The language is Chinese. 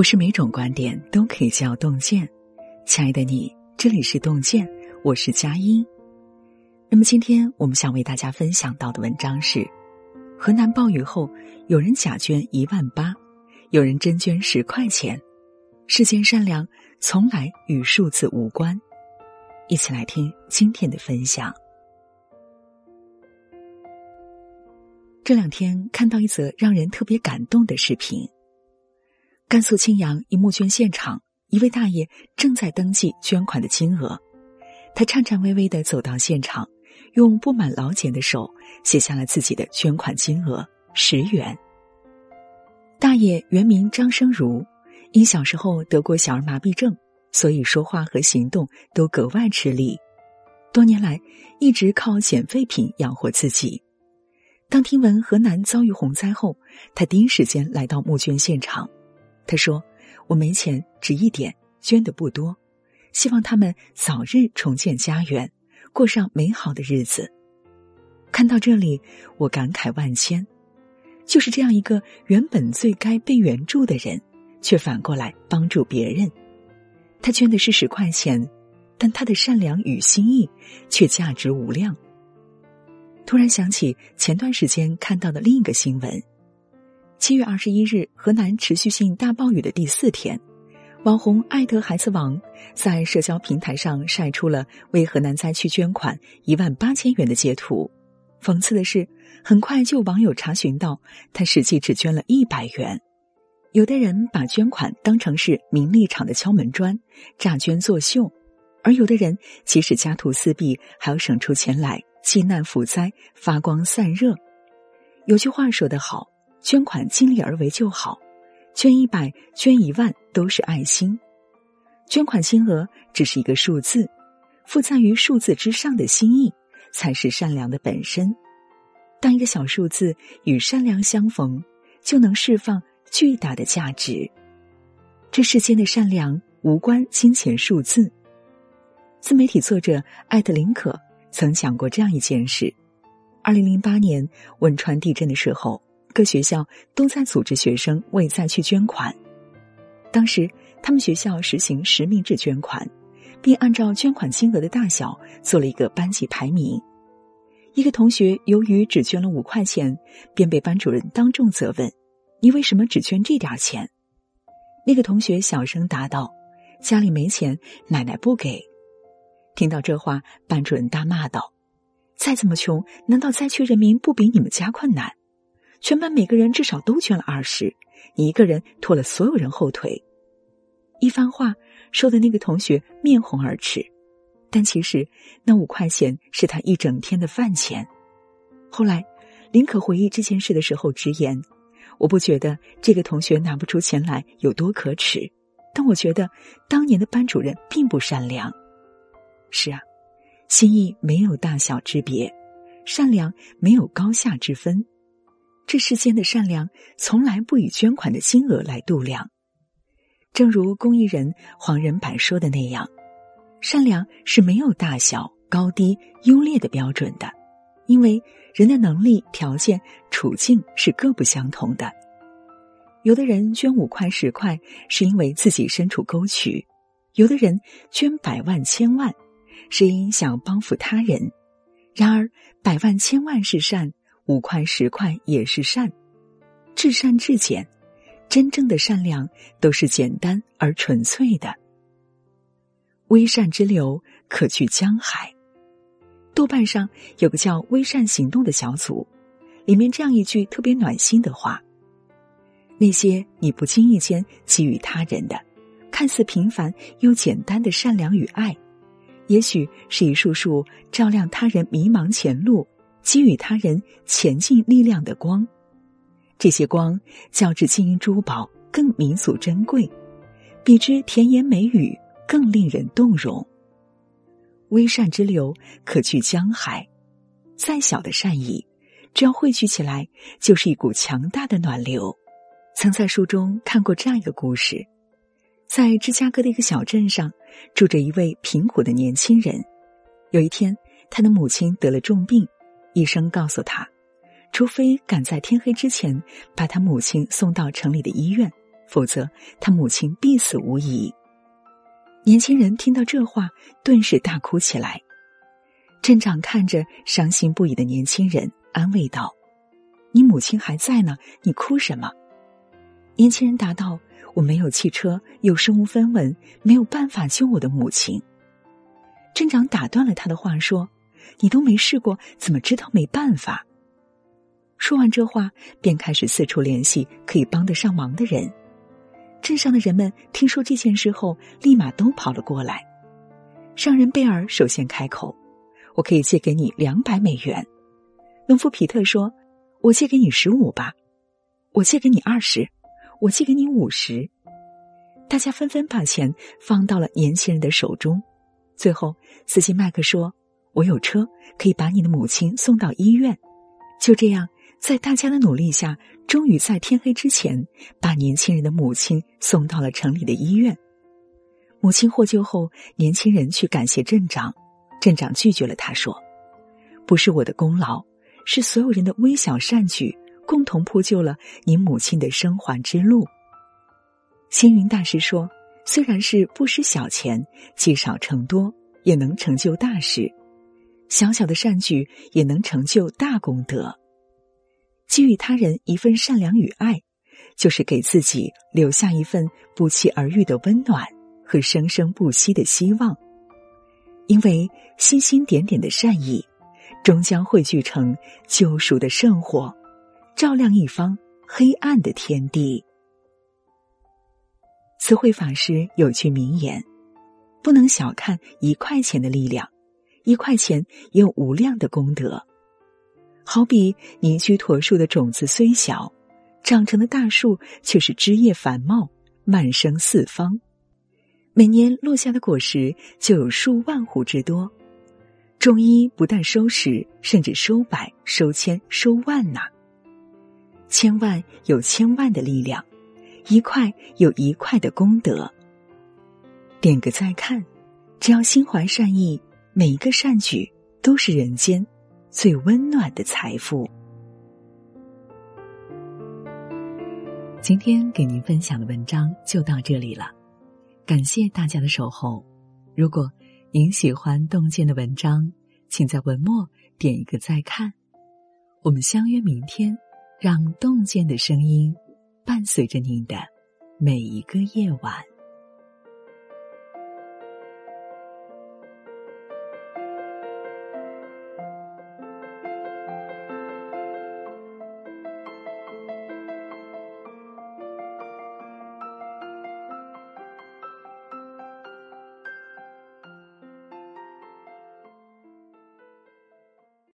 不是每种观点都可以叫洞见。亲爱的你，这里是洞见，我是佳音。那么今天我们想为大家分享到的文章是：河南暴雨后，有人假捐一万八，有人真捐十块钱。世间善良从来与数字无关。一起来听今天的分享。这两天看到一则让人特别感动的视频。甘肃青阳一募捐现场，一位大爷正在登记捐款的金额，他颤颤巍巍的走到现场，用布满老茧的手写下了自己的捐款金额十元。大爷原名张生如，因小时候得过小儿麻痹症，所以说话和行动都格外吃力，多年来一直靠捡废品养活自己。当听闻河南遭遇洪灾后，他第一时间来到募捐现场。他说：“我没钱，只一点，捐的不多，希望他们早日重建家园，过上美好的日子。”看到这里，我感慨万千。就是这样一个原本最该被援助的人，却反过来帮助别人。他捐的是十块钱，但他的善良与心意却价值无量。突然想起前段时间看到的另一个新闻：七月二十一日，河南持续性大暴雨的第四天，网红爱德孩子王在社交平台上晒出了为河南灾区捐款一万八千元的截图。讽刺的是，很快就网友查询到，他实际只捐了一百元。有的人把捐款当成是名利场的敲门砖，诈捐作秀；而有的人即使家徒四壁，还要省出钱来。济难抚灾，发光散热。有句话说得好：“捐款尽力而为就好，捐一百、捐一万都是爱心。捐款金额只是一个数字，附在于数字之上的心意才是善良的本身。当一个小数字与善良相逢，就能释放巨大的价值。这世间的善良无关金钱数字。”自媒体作者艾特林可。曾讲过这样一件事：，二零零八年汶川地震的时候，各学校都在组织学生为灾区捐款。当时他们学校实行实名制捐款，并按照捐款金额的大小做了一个班级排名。一个同学由于只捐了五块钱，便被班主任当众责问：“你为什么只捐这点钱？”那个同学小声答道：“家里没钱，奶奶不给。”听到这话，班主任大骂道：“再怎么穷，难道灾区人民不比你们家困难？全班每个人至少都捐了二十，你一个人拖了所有人后腿。”一番话说的那个同学面红耳赤，但其实那五块钱是他一整天的饭钱。后来，林可回忆这件事的时候直言：“我不觉得这个同学拿不出钱来有多可耻，但我觉得当年的班主任并不善良。”是啊，心意没有大小之别，善良没有高下之分。这世间的善良从来不以捐款的金额来度量。正如公益人黄仁柏说的那样，善良是没有大小、高低、优劣的标准的，因为人的能力、条件、处境是各不相同的。有的人捐五块、十块，是因为自己身处沟渠；有的人捐百万、千万。是因想帮扶他人，然而百万千万是善，五块十块也是善，至善至简，真正的善良都是简单而纯粹的。微善之流可去江海。豆瓣上有个叫“微善行动”的小组，里面这样一句特别暖心的话：那些你不经意间给予他人的，看似平凡又简单的善良与爱。也许是一束束照亮他人迷茫前路、给予他人前进力量的光，这些光较之金银珠宝更弥足珍贵，比之甜言美语更令人动容。微善之流可去江海，再小的善意，只要汇聚起来，就是一股强大的暖流。曾在书中看过这样一个故事。在芝加哥的一个小镇上，住着一位贫苦的年轻人。有一天，他的母亲得了重病，医生告诉他，除非赶在天黑之前把他母亲送到城里的医院，否则他母亲必死无疑。年轻人听到这话，顿时大哭起来。镇长看着伤心不已的年轻人，安慰道：“你母亲还在呢，你哭什么？”年轻人答道：“我没有汽车，又身无分文，没有办法救我的母亲。”镇长打断了他的话，说：“你都没试过，怎么知道没办法？”说完这话，便开始四处联系可以帮得上忙的人。镇上的人们听说这件事后，立马都跑了过来。商人贝尔首先开口：“我可以借给你两百美元。”农夫皮特说：“我借给你十五吧。”“我借给你二十。”“我借给你五十。”大家纷纷把钱放到了年轻人的手中。最后，司机麦克说：“我有车，可以把你的母亲送到医院。”就这样。在大家的努力下，终于在天黑之前把年轻人的母亲送到了城里的医院。母亲获救后，年轻人去感谢镇长，镇长拒绝了他，说：“不是我的功劳，是所有人的微小善举，共同铺就了你母亲的生还之路。”星云大师说：“虽然是不施小钱，积少成多，也能成就大事；小小的善举，也能成就大功德。”给予他人一份善良与爱，就是给自己留下一份不期而遇的温暖和生生不息的希望。因为星星点点的善意，终将汇聚成救赎的圣火，照亮一方黑暗的天地。慈惠法师有句名言：“不能小看一块钱的力量，一块钱也有无量的功德。”好比凝居陀树的种子虽小，长成的大树却是枝叶繁茂，蔓生四方。每年落下的果实就有数万斛之多。中医不但收十，甚至收百、收千、收万呐。千万有千万的力量，一块有一块的功德。点个再看，只要心怀善意，每一个善举都是人间。最温暖的财富。今天给您分享的文章就到这里了，感谢大家的守候。如果您喜欢洞见的文章，请在文末点一个再看。我们相约明天，让洞见的声音伴随着您的每一个夜晚。